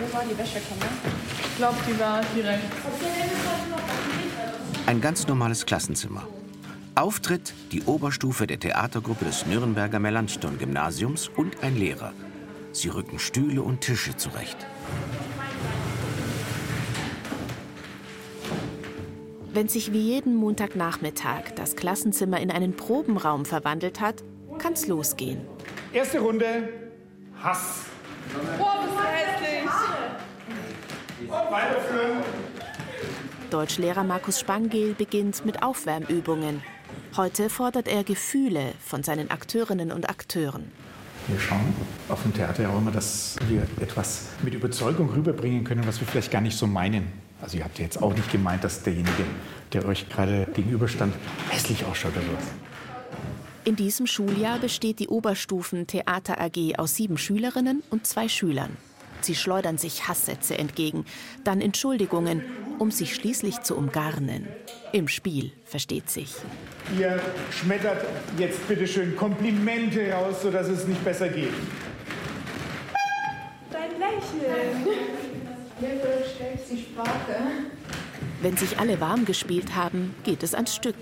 Wo war die Wäschekammer? Ich glaube, die war direkt. Ein ganz normales Klassenzimmer. Auftritt die Oberstufe der Theatergruppe des Nürnberger Melanchthon-Gymnasiums und ein Lehrer. Sie rücken Stühle und Tische zurecht. Wenn sich wie jeden Montagnachmittag das Klassenzimmer in einen Probenraum verwandelt hat, kann's losgehen. Erste Runde. Hass. Boah, bist du hässlich! Und weiterführen. Deutschlehrer Markus Spangel beginnt mit Aufwärmübungen. Heute fordert er Gefühle von seinen Akteurinnen und Akteuren. Wir schauen auf dem Theater ja auch immer, dass wir etwas mit Überzeugung rüberbringen können, was wir vielleicht gar nicht so meinen. Also ihr habt ja jetzt auch nicht gemeint, dass derjenige, der euch gerade gegenüberstand, hässlich ausschaut oder so. In diesem Schuljahr besteht die Oberstufen Theater AG aus sieben Schülerinnen und zwei Schülern. Sie schleudern sich Hasssätze entgegen, dann Entschuldigungen, um sich schließlich zu umgarnen. Im Spiel versteht sich. Ihr schmettert jetzt bitte schön Komplimente raus, sodass es nicht besser geht. Dein Lächeln. Wenn sich alle warm gespielt haben, geht es ans Stück.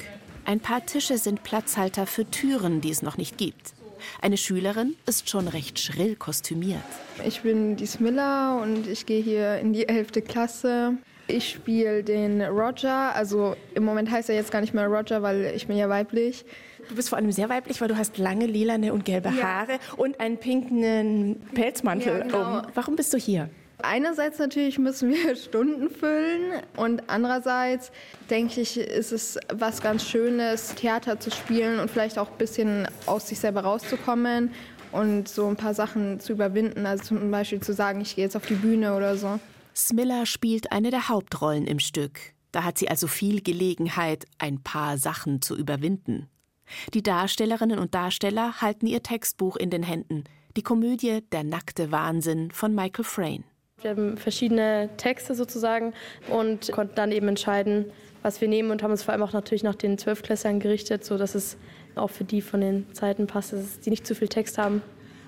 Ein paar Tische sind Platzhalter für Türen, die es noch nicht gibt. Eine Schülerin ist schon recht schrill kostümiert. Ich bin die Smilla und ich gehe hier in die 11. Klasse. Ich spiele den Roger, also im Moment heißt er jetzt gar nicht mehr Roger, weil ich bin ja weiblich. Du bist vor allem sehr weiblich, weil du hast lange lilane und gelbe Ja. Haare und einen pinken Pelzmantel Ja, genau. um. Warum bist du hier? Einerseits natürlich müssen wir Stunden füllen und andererseits denke ich, ist es was ganz Schönes, Theater zu spielen und vielleicht auch ein bisschen aus sich selber rauszukommen und so ein paar Sachen zu überwinden. Also zum Beispiel zu sagen, ich gehe jetzt auf die Bühne oder so. Smilla spielt eine der Hauptrollen im Stück. Da hat sie also viel Gelegenheit, ein paar Sachen zu überwinden. Die Darstellerinnen und Darsteller halten ihr Textbuch in den Händen. Die Komödie Der nackte Wahnsinn von Michael Frayn. Wir haben verschiedene Texte sozusagen und konnten dann eben entscheiden, was wir nehmen und haben uns vor allem auch natürlich nach den Zwölfklässlern gerichtet, sodass es auch für die von den Zeiten passt, dass die nicht zu viel Text haben.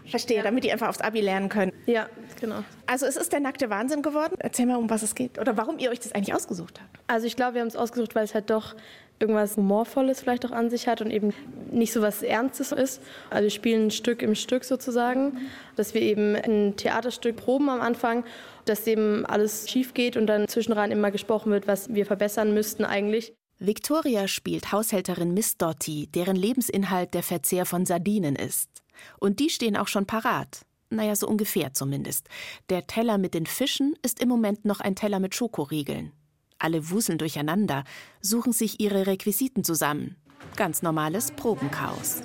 Verstehe, damit die einfach aufs Abi lernen können. Ja, genau. Also es ist der nackte Wahnsinn geworden. Erzähl mal, um was es geht oder warum ihr euch das eigentlich ausgesucht habt. Also ich glaube, wir haben es ausgesucht, weil es halt doch irgendwas Humorvolles vielleicht auch an sich hat und eben nicht so was Ernstes ist. Also wir spielen Stück im Stück sozusagen, dass wir eben ein Theaterstück proben am Anfang, dass eben alles schief geht und dann zwischenrein immer gesprochen wird, was wir verbessern müssten eigentlich. Victoria spielt Haushälterin Miss Dotti, deren Lebensinhalt der Verzehr von Sardinen ist. Und die stehen auch schon parat. Naja, so ungefähr zumindest. Der Teller mit den Fischen ist im Moment noch ein Teller mit Schokoriegeln. Alle wuseln durcheinander, suchen sich ihre Requisiten zusammen. Ganz normales Probenchaos.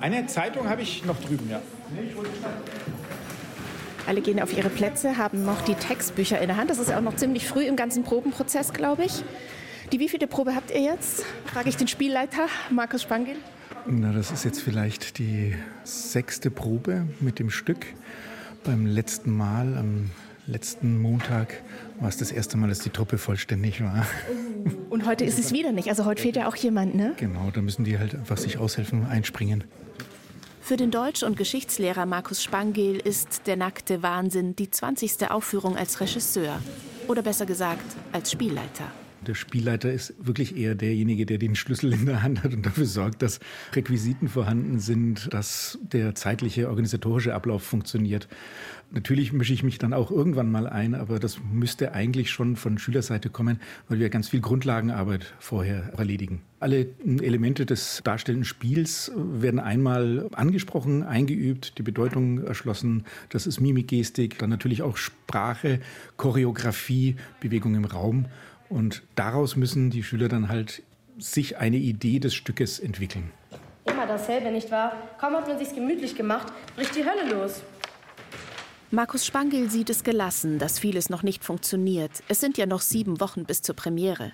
Eine Zeitung habe ich noch drüben, ja. Alle gehen auf ihre Plätze, haben noch die Textbücher in der Hand. Das ist auch noch ziemlich früh im ganzen Probenprozess, glaube ich. Die wievielte Probe habt ihr jetzt? Frage ich den Spielleiter, Markus Spangel. Na, das ist jetzt vielleicht die sechste Probe mit dem Stück. Beim letzten Mal, am letzten Montag, war es das erste Mal, dass die Truppe vollständig war. Und heute ist es wieder nicht. Also heute fehlt ja auch jemand, ne? Genau, da müssen die halt einfach sich aushelfen, einspringen. Für den Deutsch- und Geschichtslehrer Markus Spangel ist Der nackte Wahnsinn die 20. Aufführung als Regisseur. Oder besser gesagt, als Spielleiter. Der Spielleiter ist wirklich eher derjenige, der den Schlüssel in der Hand hat und dafür sorgt, dass Requisiten vorhanden sind, dass der zeitliche organisatorische Ablauf funktioniert. Natürlich mische ich mich dann auch irgendwann mal ein, aber das müsste eigentlich schon von Schülerseite kommen, weil wir ganz viel Grundlagenarbeit vorher erledigen. Alle Elemente des darstellenden Spiels werden einmal angesprochen, eingeübt, die Bedeutung erschlossen. Das ist Mimik, Gestik, dann natürlich auch Sprache, Choreografie, Bewegung im Raum. Und daraus müssen die Schüler dann halt sich eine Idee des Stückes entwickeln. Immer dasselbe, nicht wahr? Kaum hat man sich's gemütlich gemacht, bricht die Hölle los. Markus Spangel sieht es gelassen, dass vieles noch nicht funktioniert. Es sind ja noch sieben Wochen bis zur Premiere.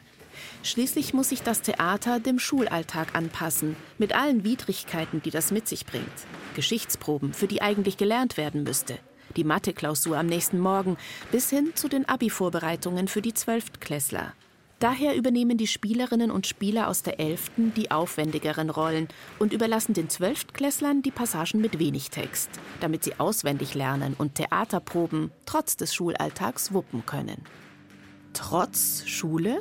Schließlich muss sich das Theater dem Schulalltag anpassen, mit allen Widrigkeiten, die das mit sich bringt. Geschichtsproben, für die eigentlich gelernt werden müsste. Die Mathe-Klausur am nächsten Morgen, bis hin zu den Abi-Vorbereitungen für die Zwölftklässler. Daher übernehmen die Spielerinnen und Spieler aus der 11. die aufwendigeren Rollen und überlassen den Zwölftklässlern die Passagen mit wenig Text, damit sie auswendig lernen und Theaterproben trotz des Schulalltags wuppen können. Trotz Schule?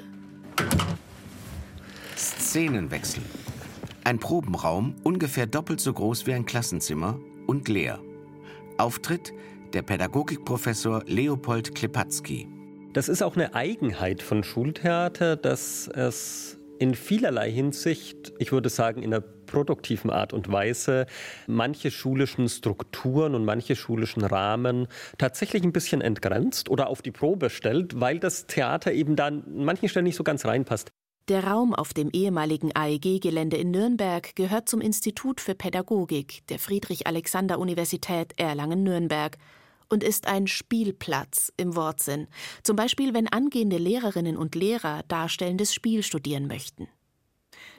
Szenenwechsel. Ein Probenraum ungefähr doppelt so groß wie ein Klassenzimmer und leer. Auftritt der Pädagogikprofessor Leopold Klepatzky. Das ist auch eine Eigenheit von Schultheater, dass es in vielerlei Hinsicht, ich würde sagen in einer produktiven Art und Weise, manche schulischen Strukturen und manche schulischen Rahmen tatsächlich ein bisschen entgrenzt oder auf die Probe stellt, weil das Theater eben da an manchen Stellen nicht so ganz reinpasst. Der Raum auf dem ehemaligen AEG-Gelände in Nürnberg gehört zum Institut für Pädagogik der Friedrich-Alexander-Universität Erlangen-Nürnberg und ist ein Spielplatz im Wortsinn, zum Beispiel wenn angehende Lehrerinnen und Lehrer darstellendes Spiel studieren möchten.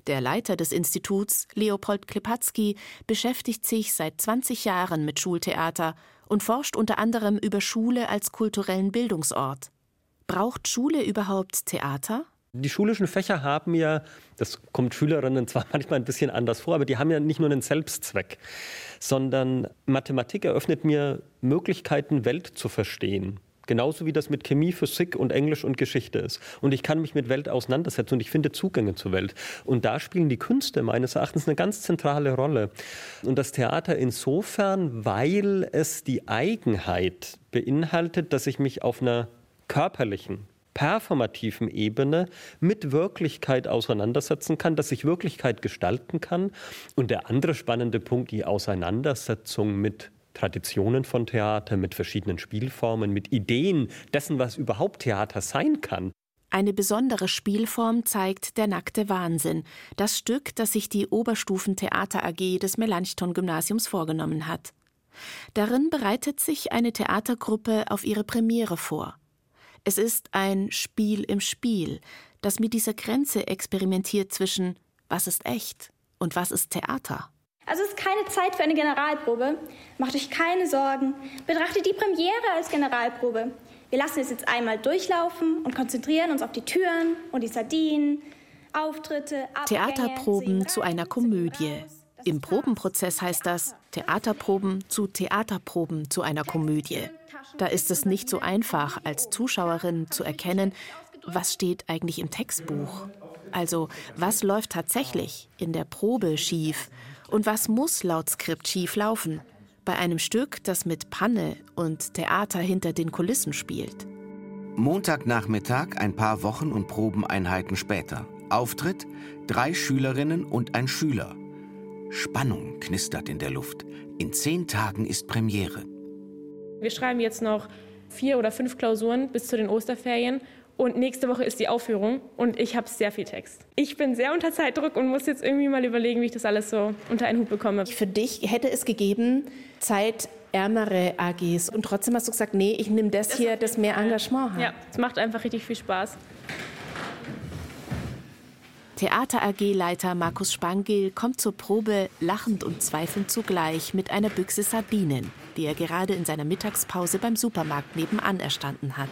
Der Leiter des Instituts, Leopold Klepatzky, beschäftigt sich seit 20 Jahren mit Schultheater und forscht unter anderem über Schule als kulturellen Bildungsort. Braucht Schule überhaupt Theater? Die schulischen Fächer haben ja, das kommt Schülerinnen zwar manchmal ein bisschen anders vor, aber die haben ja nicht nur einen Selbstzweck, sondern Mathematik eröffnet mir Möglichkeiten, Welt zu verstehen. Genauso wie das mit Chemie, Physik und Englisch und Geschichte ist. Und ich kann mich mit Welt auseinandersetzen und ich finde Zugänge zur Welt. Und da spielen die Künste meines Erachtens eine ganz zentrale Rolle. Und das Theater insofern, weil es die Eigenheit beinhaltet, dass ich mich auf einer körperlichen, performativen Ebene mit Wirklichkeit auseinandersetzen kann, dass ich Wirklichkeit gestalten kann. Und der andere spannende Punkt, die Auseinandersetzung mit Traditionen von Theater, mit verschiedenen Spielformen, mit Ideen dessen, was überhaupt Theater sein kann. Eine besondere Spielform zeigt Der nackte Wahnsinn, das Stück, das sich die Oberstufentheater AG des Melanchthon-Gymnasiums vorgenommen hat. Darin bereitet sich eine Theatergruppe auf ihre Premiere vor. Es ist ein Spiel im Spiel, das mit dieser Grenze experimentiert zwischen was ist echt und was ist Theater. Also es ist keine Zeit für eine Generalprobe. Macht euch keine Sorgen. Betrachtet die Premiere als Generalprobe. Wir lassen es jetzt einmal durchlaufen und konzentrieren uns auf die Türen und die Sardinen, Auftritte, Abgänge, Theaterproben zu einer Komödie. Im Probenprozess heißt das Theaterproben zu Theaterproben zu einer Komödie. Da ist es nicht so einfach, als Zuschauerin zu erkennen, was steht eigentlich im Textbuch. Also, was läuft tatsächlich in der Probe schief und was muss laut Skript schief laufen bei einem Stück, das mit Panne und Theater hinter den Kulissen spielt. Montagnachmittag, ein paar Wochen und Probeneinheiten später. Auftritt: drei Schülerinnen und ein Schüler. Spannung knistert in der Luft. In zehn Tagen ist Premiere. Wir schreiben jetzt noch vier oder fünf Klausuren bis zu den Osterferien und nächste Woche ist die Aufführung und ich habe sehr viel Text. Ich bin sehr unter Zeitdruck und muss jetzt irgendwie mal überlegen, wie ich das alles so unter einen Hut bekomme. Für dich hätte es gegeben, zeitärmere AGs und trotzdem hast du gesagt, nee, ich nehme das, das hier, das mehr Engagement hat. Ja, es macht einfach richtig viel Spaß. Theater AG-Leiter Markus Spangel kommt zur Probe lachend und zweifelnd zugleich mit einer Büchse Sardinen, die er gerade in seiner Mittagspause beim Supermarkt nebenan erstanden hat.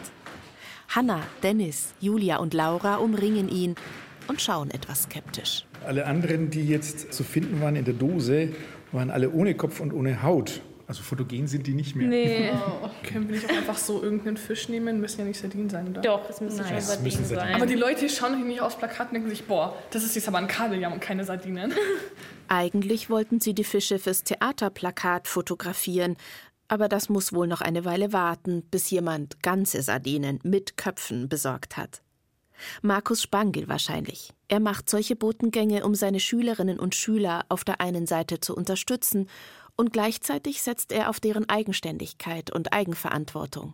Hanna, Dennis, Julia und Laura umringen ihn und schauen etwas skeptisch. Alle anderen, die jetzt zu finden waren in der Dose, waren alle ohne Kopf und ohne Haut. Also fotogen sind die nicht mehr. Nee. Oh, können wir nicht auch einfach so irgendeinen Fisch nehmen? Müssen ja nicht Sardinen sein, oder? Doch, es müssen Nein. schon Sardinen sein. Aber die Leute schauen nicht aufs Plakat und denken sich, boah, das ist jetzt aber ein Kabeljam und keine Sardinen. Eigentlich wollten sie die Fische fürs Theaterplakat fotografieren. Aber das muss wohl noch eine Weile warten, bis jemand ganze Sardinen mit Köpfen besorgt hat. Markus Spangel wahrscheinlich. Er macht solche Botengänge, um seine Schülerinnen und Schüler auf der einen Seite zu unterstützen und gleichzeitig setzt er auf deren Eigenständigkeit und Eigenverantwortung.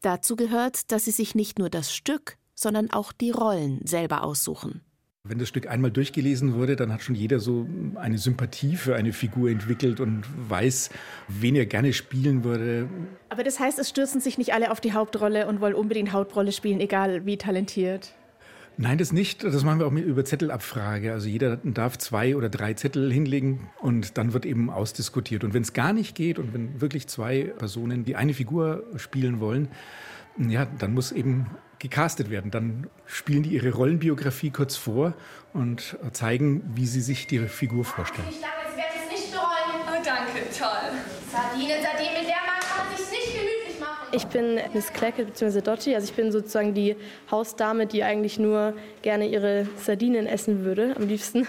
Dazu gehört, dass sie sich nicht nur das Stück, sondern auch die Rollen selber aussuchen. Wenn das Stück einmal durchgelesen wurde, dann hat schon jeder so eine Sympathie für eine Figur entwickelt und weiß, wen er gerne spielen würde. Aber das heißt, es stürzen sich nicht alle auf die Hauptrolle und wollen unbedingt Hauptrolle spielen, egal wie talentiert. Nein, das nicht. Das machen wir auch mit über Zettelabfrage. Also jeder darf zwei oder drei Zettel hinlegen und dann wird eben ausdiskutiert. Und wenn es gar nicht geht und wenn wirklich zwei Personen die eine Figur spielen wollen, ja, dann muss eben gecastet werden. Dann spielen die ihre Rollenbiografie kurz vor und zeigen, wie sie sich die Figur vorstellen. Ich lange, Sie werden es nicht bereuen. Oh, danke, toll. Sardinen, Sardinen, mit der Mann kann sich nicht gemütlich machen. Ich bin Miss Clackett bzw. Dottie, also ich bin sozusagen die Hausdame, die eigentlich nur gerne ihre Sardinen essen würde, am liebsten.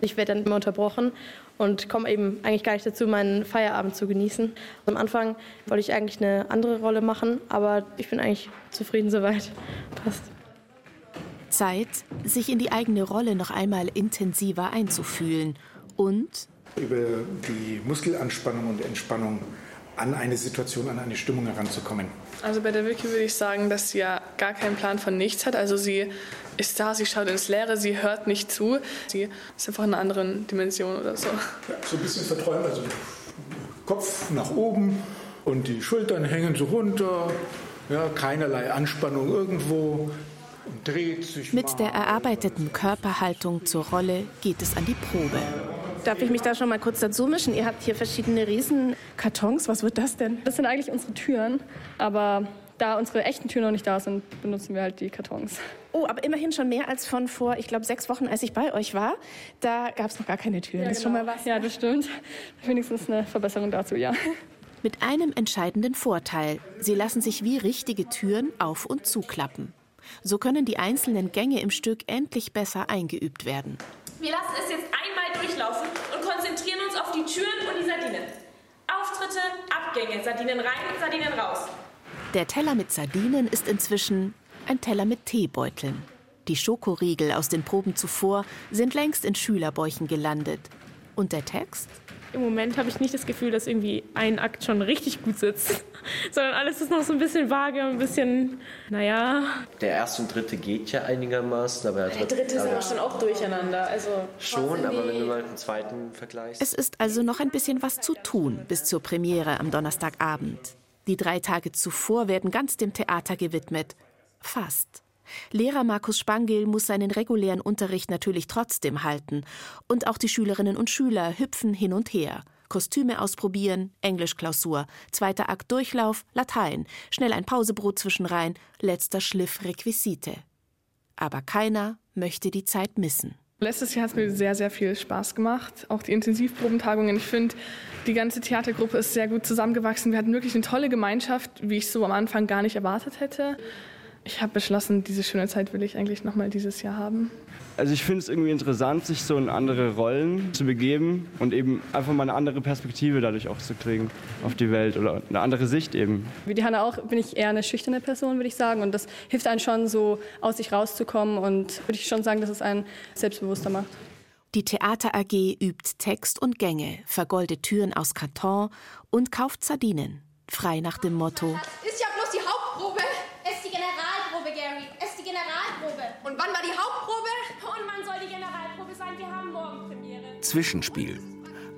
Ich werde dann immer unterbrochen und komme eben eigentlich gar nicht dazu, meinen Feierabend zu genießen. Am Anfang wollte ich eigentlich eine andere Rolle machen, aber ich bin eigentlich zufrieden soweit. Passt. Zeit, sich in die eigene Rolle noch einmal intensiver einzufühlen und über die Muskelanspannung und Entspannung an eine Situation, an eine Stimmung heranzukommen. Also bei der Vicky würde ich sagen, dass sie ja gar keinen Plan von nichts hat. Also sie ist da, sie schaut ins Leere, sie hört nicht zu. Sie ist einfach in einer anderen Dimension oder so. Ja, so ein bisschen verträumt, also Kopf nach oben und die Schultern hängen so runter. Ja, keinerlei Anspannung irgendwo. Und dreht sich mit mal. der erarbeiteten Körperhaltung zur Rolle geht es an die Probe. Darf ich mich da schon mal kurz dazu mischen? Ihr habt hier verschiedene Riesenkartons. Was wird das denn? Das sind eigentlich unsere Türen, aber da unsere echten Türen noch nicht da sind, benutzen wir halt die Kartons. Oh, aber immerhin schon mehr als von vor, ich glaube, sechs Wochen, als ich bei euch war. Da gab es noch gar keine Türen. das ist schon mal was. Ja, das stimmt. Wenigstens eine Verbesserung dazu, ja. Mit einem entscheidenden Vorteil. Sie lassen sich wie richtige Türen auf- und zuklappen. So können die einzelnen Gänge im Stück endlich besser eingeübt werden. Wir lassen es jetzt einmal durchlaufen und konzentrieren uns auf die Türen und die Sardinen. Auftritte, Abgänge, Sardinen rein, Sardinen raus. Der Teller mit Sardinen ist inzwischen ein Teller mit Teebeuteln. Die Schokoriegel aus den Proben zuvor sind längst in Schülerbäuchen gelandet. Und der Text? Im Moment habe ich nicht das Gefühl, dass irgendwie ein Akt schon richtig gut sitzt, sondern alles ist noch so ein bisschen vage und ein bisschen, naja. Der erste und dritte geht ja einigermaßen, aber Der dritte ist aber schon auch durcheinander. Also Schon, aber wenn du mal den zweiten vergleichst. Es ist also noch ein bisschen was zu tun bis zur Premiere am Donnerstagabend. Die drei Tage zuvor werden ganz dem Theater gewidmet. Fast. Lehrer Markus Spangel muss seinen regulären Unterricht natürlich trotzdem halten. Und auch die Schülerinnen und Schüler hüpfen hin und her. Kostüme ausprobieren, Englischklausur, zweiter Akt Durchlauf, Latein, schnell ein Pausebrot zwischenrein, letzter Schliff Requisite. Aber keiner möchte die Zeit missen. Letztes Jahr hat es mir sehr, sehr viel Spaß gemacht. Auch die Intensivprobentagungen. Ich finde, die ganze Theatergruppe ist sehr gut zusammengewachsen. Wir hatten wirklich eine tolle Gemeinschaft, wie ich so am Anfang gar nicht erwartet hätte. Ich habe beschlossen, diese schöne Zeit will ich eigentlich nochmal dieses Jahr haben. Also ich finde es irgendwie interessant, sich so in andere Rollen zu begeben und eben einfach mal eine andere Perspektive dadurch auch zu kriegen auf die Welt oder eine andere Sicht eben. Wie die Hanna auch bin ich eher eine schüchterne Person, würde ich sagen. Und das hilft einem schon so aus sich rauszukommen und würde ich schon sagen, dass es einen selbstbewusster macht. Die Theater AG übt Text und Gänge, vergoldet Türen aus Karton und kauft Sardinen. Frei nach dem Motto: Ist ja bloß die Hauptprobe. Es ist die Generalprobe, Gary. Es ist die Generalprobe. Und wann war die Hauptprobe? Und wann soll die Generalprobe sein? Wir haben morgen Premiere. Zwischenspiel.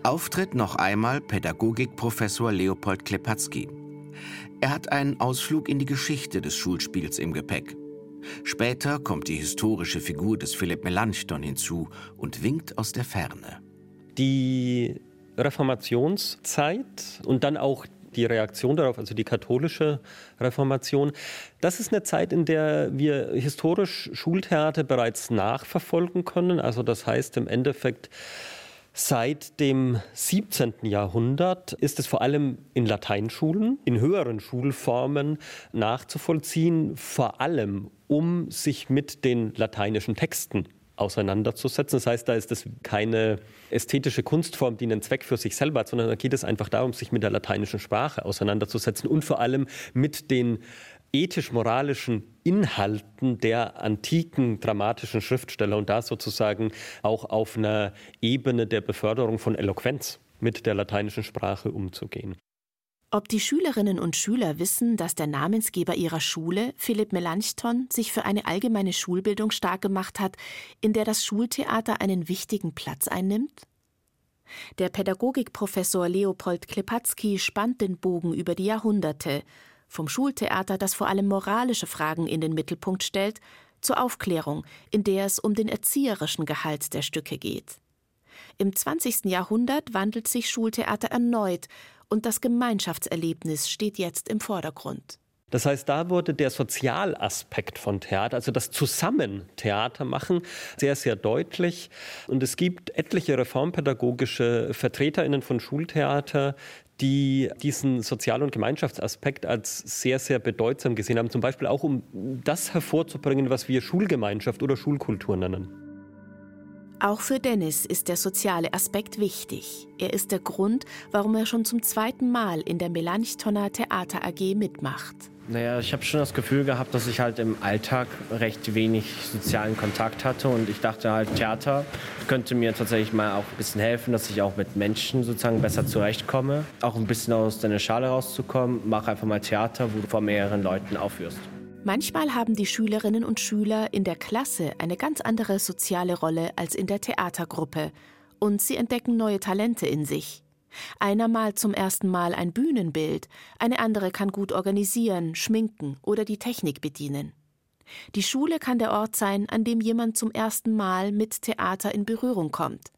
Auftritt noch einmal Pädagogikprofessor Leopold Klepatzky. Er hat einen Ausflug in die Geschichte des Schulspiels im Gepäck. Später kommt die historische Figur des Philipp Melanchthon hinzu und winkt aus der Ferne. Die Reformationszeit und dann auch die Reaktion darauf, also die katholische Reformation, das ist eine Zeit, in der wir historisch Schultheater bereits nachverfolgen können. Also das heißt im Endeffekt, Seit dem 17. Jahrhundert ist es vor allem in Lateinschulen, in höheren Schulformen nachzuvollziehen, vor allem um sich mit den lateinischen Texten auseinanderzusetzen. Das heißt, da ist es keine ästhetische Kunstform, die einen Zweck für sich selber hat, sondern da geht es einfach darum, sich mit der lateinischen Sprache auseinanderzusetzen und vor allem mit den ethisch-moralischen Inhalten der antiken dramatischen Schriftsteller und da sozusagen auch auf einer Ebene der Beförderung von Eloquenz mit der lateinischen Sprache umzugehen. Ob die Schülerinnen und Schüler wissen, dass der Namensgeber ihrer Schule, Philipp Melanchthon, sich für eine allgemeine Schulbildung stark gemacht hat, in der das Schultheater einen wichtigen Platz einnimmt? Der Pädagogikprofessor Leopold Klepatzky spannt den Bogen über die Jahrhunderte, vom Schultheater, das vor allem moralische Fragen in den Mittelpunkt stellt, zur Aufklärung, in der es um den erzieherischen Gehalt der Stücke geht. Im 20. Jahrhundert wandelt sich Schultheater erneut und das Gemeinschaftserlebnis steht jetzt im Vordergrund. Das heißt, da wurde der Sozialaspekt von Theater, also das Zusammentheater machen, sehr, sehr deutlich. Und es gibt etliche reformpädagogische VertreterInnen von Schultheater, die diesen Sozial- und Gemeinschaftsaspekt als sehr, sehr bedeutsam gesehen haben. Zum Beispiel auch, um das hervorzubringen, was wir Schulgemeinschaft oder Schulkultur nennen. Auch für Dennis ist der soziale Aspekt wichtig. Er ist der Grund, warum er schon zum zweiten Mal in der Melanchthona Theater AG mitmacht. Naja, ich habe schon das Gefühl gehabt, dass ich halt im Alltag recht wenig sozialen Kontakt hatte und ich dachte halt, Theater könnte mir tatsächlich mal auch ein bisschen helfen, dass ich auch mit Menschen sozusagen besser zurechtkomme. Auch ein bisschen aus deiner Schale rauszukommen. Mach einfach mal Theater, wo du vor mehreren Leuten aufführst. Manchmal haben die Schülerinnen und Schüler in der Klasse eine ganz andere soziale Rolle als in der Theatergruppe und sie entdecken neue Talente in sich. Einer malt zum ersten Mal ein Bühnenbild, eine andere kann gut organisieren, schminken oder die Technik bedienen. Die Schule kann der Ort sein, an dem jemand zum ersten Mal mit Theater in Berührung kommt.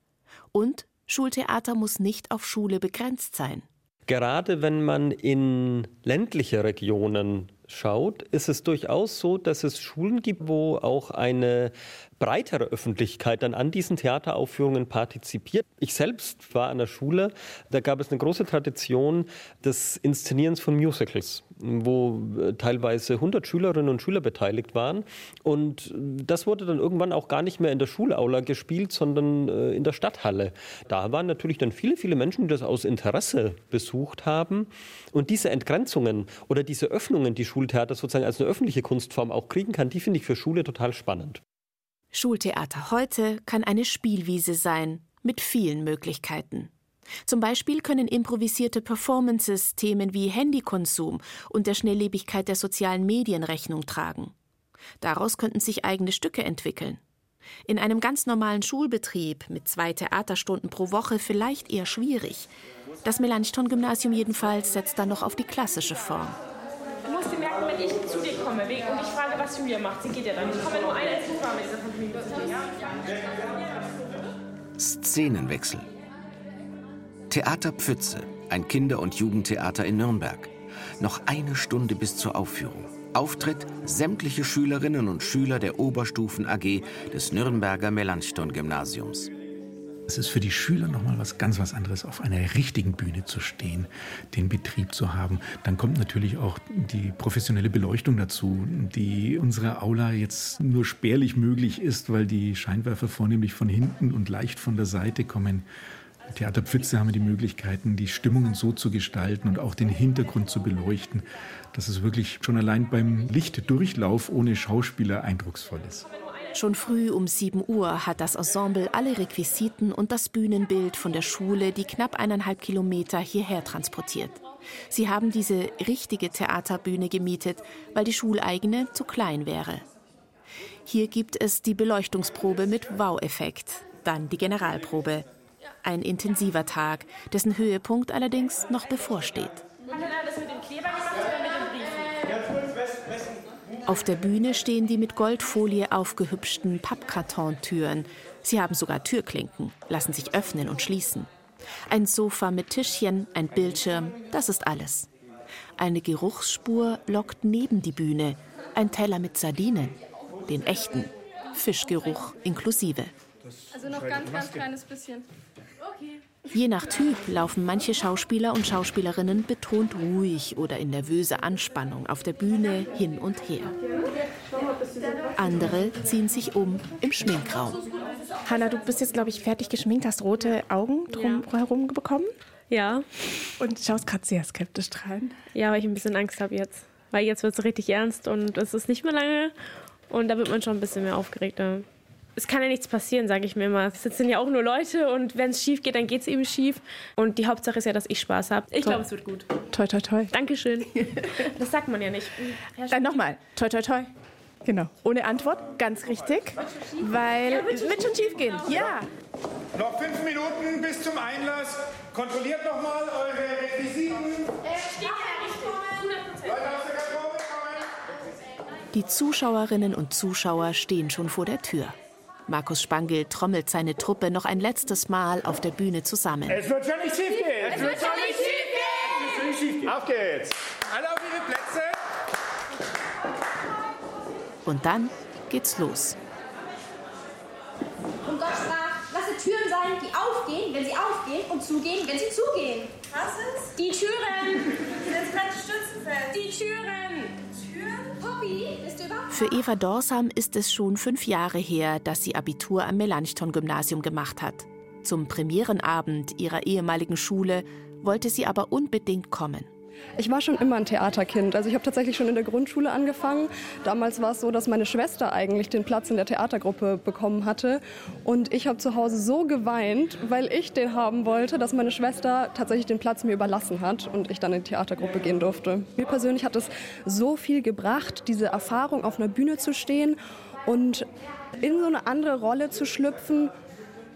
Und Schultheater muss nicht auf Schule begrenzt sein. Gerade wenn man in ländliche Regionen schaut, ist es durchaus so, dass es Schulen gibt, wo auch eine breitere Öffentlichkeit dann an diesen Theateraufführungen partizipiert. Ich selbst war an der Schule, da gab es eine große Tradition des Inszenierens von Musicals, wo äh, teilweise 100 Schülerinnen und Schüler beteiligt waren. Und das wurde dann irgendwann auch gar nicht mehr in der Schulaula gespielt, sondern äh, in der Stadthalle. Da waren natürlich dann viele, viele Menschen, die das aus Interesse besucht haben. Und diese Entgrenzungen oder diese Öffnungen, die Schultheater sozusagen als eine öffentliche Kunstform auch kriegen kann, die finde ich für Schule total spannend. Schultheater heute kann eine Spielwiese sein, mit vielen Möglichkeiten. Zum Beispiel können improvisierte Performances Themen wie Handykonsum und der Schnelllebigkeit der sozialen Medien Rechnung tragen. Daraus könnten sich eigene Stücke entwickeln. In einem ganz normalen Schulbetrieb mit zwei Theaterstunden pro Woche vielleicht eher schwierig. Das Melanchthon-Gymnasium jedenfalls setzt dann noch auf die klassische Form. Du musst dir merken, wenn ich zu dir komme und ich frage, was Julia macht, sie geht ja dann. Ich komme nur eine ins mit dieser Familie Szenenwechsel. Theater Pfütze, ein Kinder- und Jugendtheater in Nürnberg. Noch eine Stunde bis zur Aufführung. Auftritt sämtliche Schülerinnen und Schüler der Oberstufen AG des Nürnberger Melanchthon-Gymnasiums. Es ist für die Schüler nochmal was ganz was anderes, auf einer richtigen Bühne zu stehen, den Betrieb zu haben. Dann kommt natürlich auch die professionelle Beleuchtung dazu, die unserer Aula jetzt nur spärlich möglich ist, weil die Scheinwerfer vornehmlich von hinten und leicht von der Seite kommen. Theater Pfütze haben wir die Möglichkeiten, die Stimmungen so zu gestalten und auch den Hintergrund zu beleuchten, dass es wirklich schon allein beim Lichtdurchlauf ohne Schauspieler eindrucksvoll ist. Schon früh um 7 Uhr hat das Ensemble alle Requisiten und das Bühnenbild von der Schule, die knapp eineinhalb Kilometer hierher transportiert. Sie haben diese richtige Theaterbühne gemietet, weil die schuleigene zu klein wäre. Hier gibt es die Beleuchtungsprobe mit Wow-Effekt, dann die Generalprobe. Ein intensiver Tag, dessen Höhepunkt allerdings noch bevorsteht. Auf der Bühne stehen die mit Goldfolie aufgehübschten Pappkartontüren. Sie haben sogar Türklinken, lassen sich öffnen und schließen. Ein Sofa mit Tischchen, ein Bildschirm, das ist alles. Eine Geruchsspur lockt neben die Bühne. Ein Teller mit Sardinen, den echten, Fischgeruch inklusive. Also noch ganz, ganz kleines bisschen. Je nach Typ laufen manche Schauspieler und Schauspielerinnen betont ruhig oder in nervöser Anspannung auf der Bühne hin und her. Andere ziehen sich um im Schminkraum. Hanna, du bist jetzt, glaube ich, fertig geschminkt, hast rote Augen drumherum ja. bekommen. Ja. Und schaust gerade sehr skeptisch rein. Ja, weil ich ein bisschen Angst habe jetzt. Weil jetzt wird es richtig ernst und es ist nicht mehr lange. Und da wird man schon ein bisschen mehr aufgeregter es kann ja nichts passieren, sage ich mir immer. Es sind ja auch nur Leute und wenn es schief geht, dann geht es eben schief. Und die Hauptsache ist ja, dass ich Spaß habe. Ich glaube, es wird gut. Toi, toi, toi. Dankeschön. das sagt man ja nicht. Dann nochmal. Toi, toi, toi. Genau. Ohne Antwort, ganz richtig. Weil ja, wird, wird schon schief gehen. Ja. Noch fünf Minuten bis zum Einlass. Kontrolliert nochmal eure Requisiten. Äh, steht ja nicht. Die Zuschauerinnen und Zuschauer stehen schon vor der Tür. Markus Spangel trommelt seine Truppe noch ein letztes Mal auf der Bühne zusammen. Es wird schon nicht schief gehen. Es wird schon nicht schief gehen. Nicht. Auf geht's. Alle auf ihre Plätze. Und dann geht's los. Und Gott sprach, lasse Türen sein, die aufgehen, wenn sie aufgehen und zugehen, wenn sie zugehen. Was ist? Die Türen. Das ganze Stützenfeld. Die Türen. Für Eva Dorsam ist es schon fünf Jahre her, dass sie Abitur am Melanchthon-Gymnasium gemacht hat. Zum Premierenabend ihrer ehemaligen Schule wollte sie aber unbedingt kommen. Ich war schon immer ein Theaterkind. Also ich habe tatsächlich schon in der Grundschule angefangen. Damals war es so, dass meine Schwester eigentlich den Platz in der Theatergruppe bekommen hatte. Und ich habe zu Hause so geweint, weil ich den haben wollte, dass meine Schwester tatsächlich den Platz mir überlassen hat und ich dann in die Theatergruppe gehen durfte. Mir persönlich hat es so viel gebracht, diese Erfahrung auf einer Bühne zu stehen und in so eine andere Rolle zu schlüpfen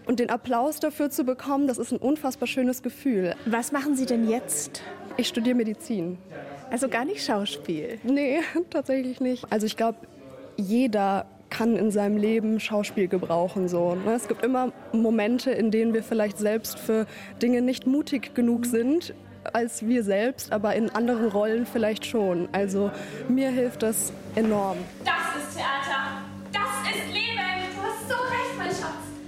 und den Applaus dafür zu bekommen, das ist ein unfassbar schönes Gefühl. Was machen Sie denn jetzt? Ich studiere Medizin. Also gar nicht Schauspiel? Nee, tatsächlich nicht. Also ich glaube, jeder kann in seinem Leben Schauspiel gebrauchen. So. ne? Es gibt immer Momente, in denen wir vielleicht selbst für Dinge nicht mutig genug sind als wir selbst, aber in anderen Rollen vielleicht schon. Also mir hilft das enorm. Das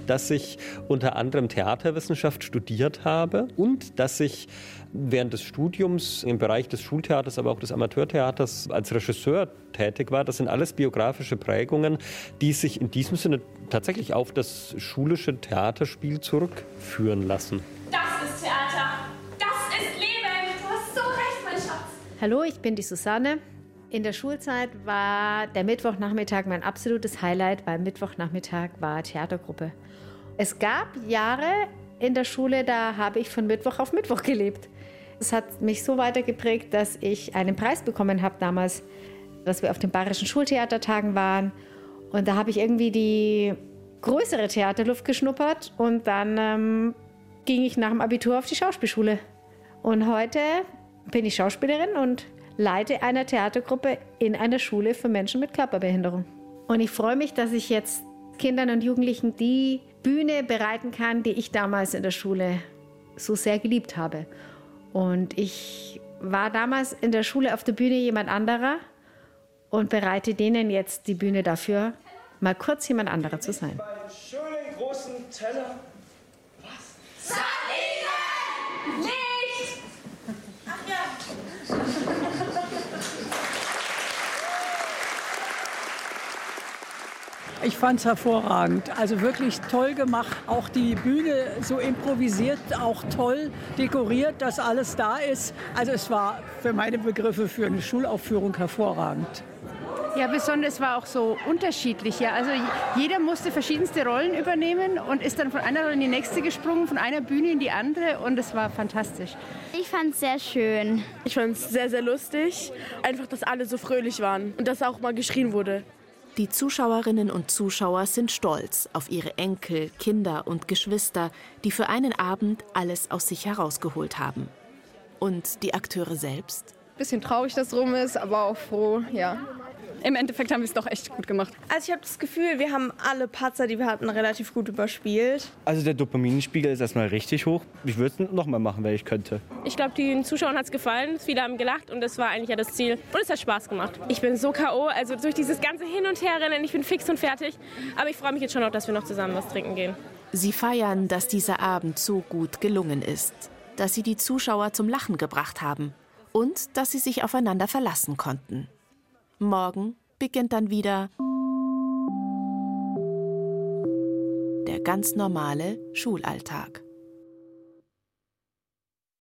dass ich unter anderem Theaterwissenschaft studiert habe und dass ich während des Studiums im Bereich des Schultheaters, aber auch des Amateurtheaters als Regisseur tätig war. Das sind alles biografische Prägungen, die sich in diesem Sinne tatsächlich auf das schulische Theaterspiel zurückführen lassen. Das ist Theater. Das ist Leben. Du hast so recht, mein Schatz. Hallo, ich bin die Susanne. In der Schulzeit war der Mittwochnachmittag mein absolutes Highlight, weil Mittwochnachmittag war Theatergruppe. Es gab Jahre in der Schule, da habe ich von Mittwoch auf Mittwoch gelebt. Es hat mich so weitergeprägt, dass ich einen Preis bekommen habe damals, dass wir auf den Bayerischen Schultheatertagen waren. Und da habe ich irgendwie die größere Theaterluft geschnuppert und dann ähm, ging ich nach dem Abitur auf die Schauspielschule. Und heute bin ich Schauspielerin und leite eine Theatergruppe in einer Schule für Menschen mit Körperbehinderung. Und ich freue mich, dass ich jetzt Kindern und Jugendlichen die Bühne bereiten kann, die ich damals in der Schule so sehr geliebt habe. Und ich war damals in der Schule auf der Bühne jemand anderer und bereite denen jetzt die Bühne dafür, mal kurz jemand anderer zu sein. Schönen großen Teller. Ich fand es hervorragend. Also wirklich toll gemacht. Auch die Bühne so improvisiert, auch toll dekoriert, dass alles da ist. Also es war für meine Begriffe für eine Schulaufführung hervorragend. Ja, besonders war auch so unterschiedlich. Ja. Also jeder musste verschiedenste Rollen übernehmen und ist dann von einer Rolle in die nächste gesprungen, von einer Bühne in die andere und es war fantastisch. Ich fand es sehr schön. Ich fand es sehr, sehr lustig. Einfach, dass alle so fröhlich waren und dass auch mal geschrien wurde. Die Zuschauerinnen und Zuschauer sind stolz auf ihre Enkel, Kinder und Geschwister, die für einen Abend alles aus sich herausgeholt haben. Und die Akteure selbst? Bisschen traurig, dass rum ist, aber auch froh, ja. Im Endeffekt haben wir es doch echt gut gemacht. Also ich habe das Gefühl, wir haben alle Patzer, die wir hatten, relativ gut überspielt. Also der Dopaminspiegel ist erstmal richtig hoch. Ich würde es nochmal machen, wenn ich könnte. Ich glaube, den Zuschauern hat es gefallen. Viele haben gelacht und das war eigentlich ja das Ziel. Und es hat Spaß gemacht. Ich bin so K.O., also durch dieses ganze Hin- und Herrennen, ich bin fix und fertig. Aber ich freue mich jetzt schon noch, dass wir noch zusammen was trinken gehen. Sie feiern, dass dieser Abend so gut gelungen ist, dass sie die Zuschauer zum Lachen gebracht haben und dass sie sich aufeinander verlassen konnten. Morgen beginnt dann wieder der ganz normale Schulalltag.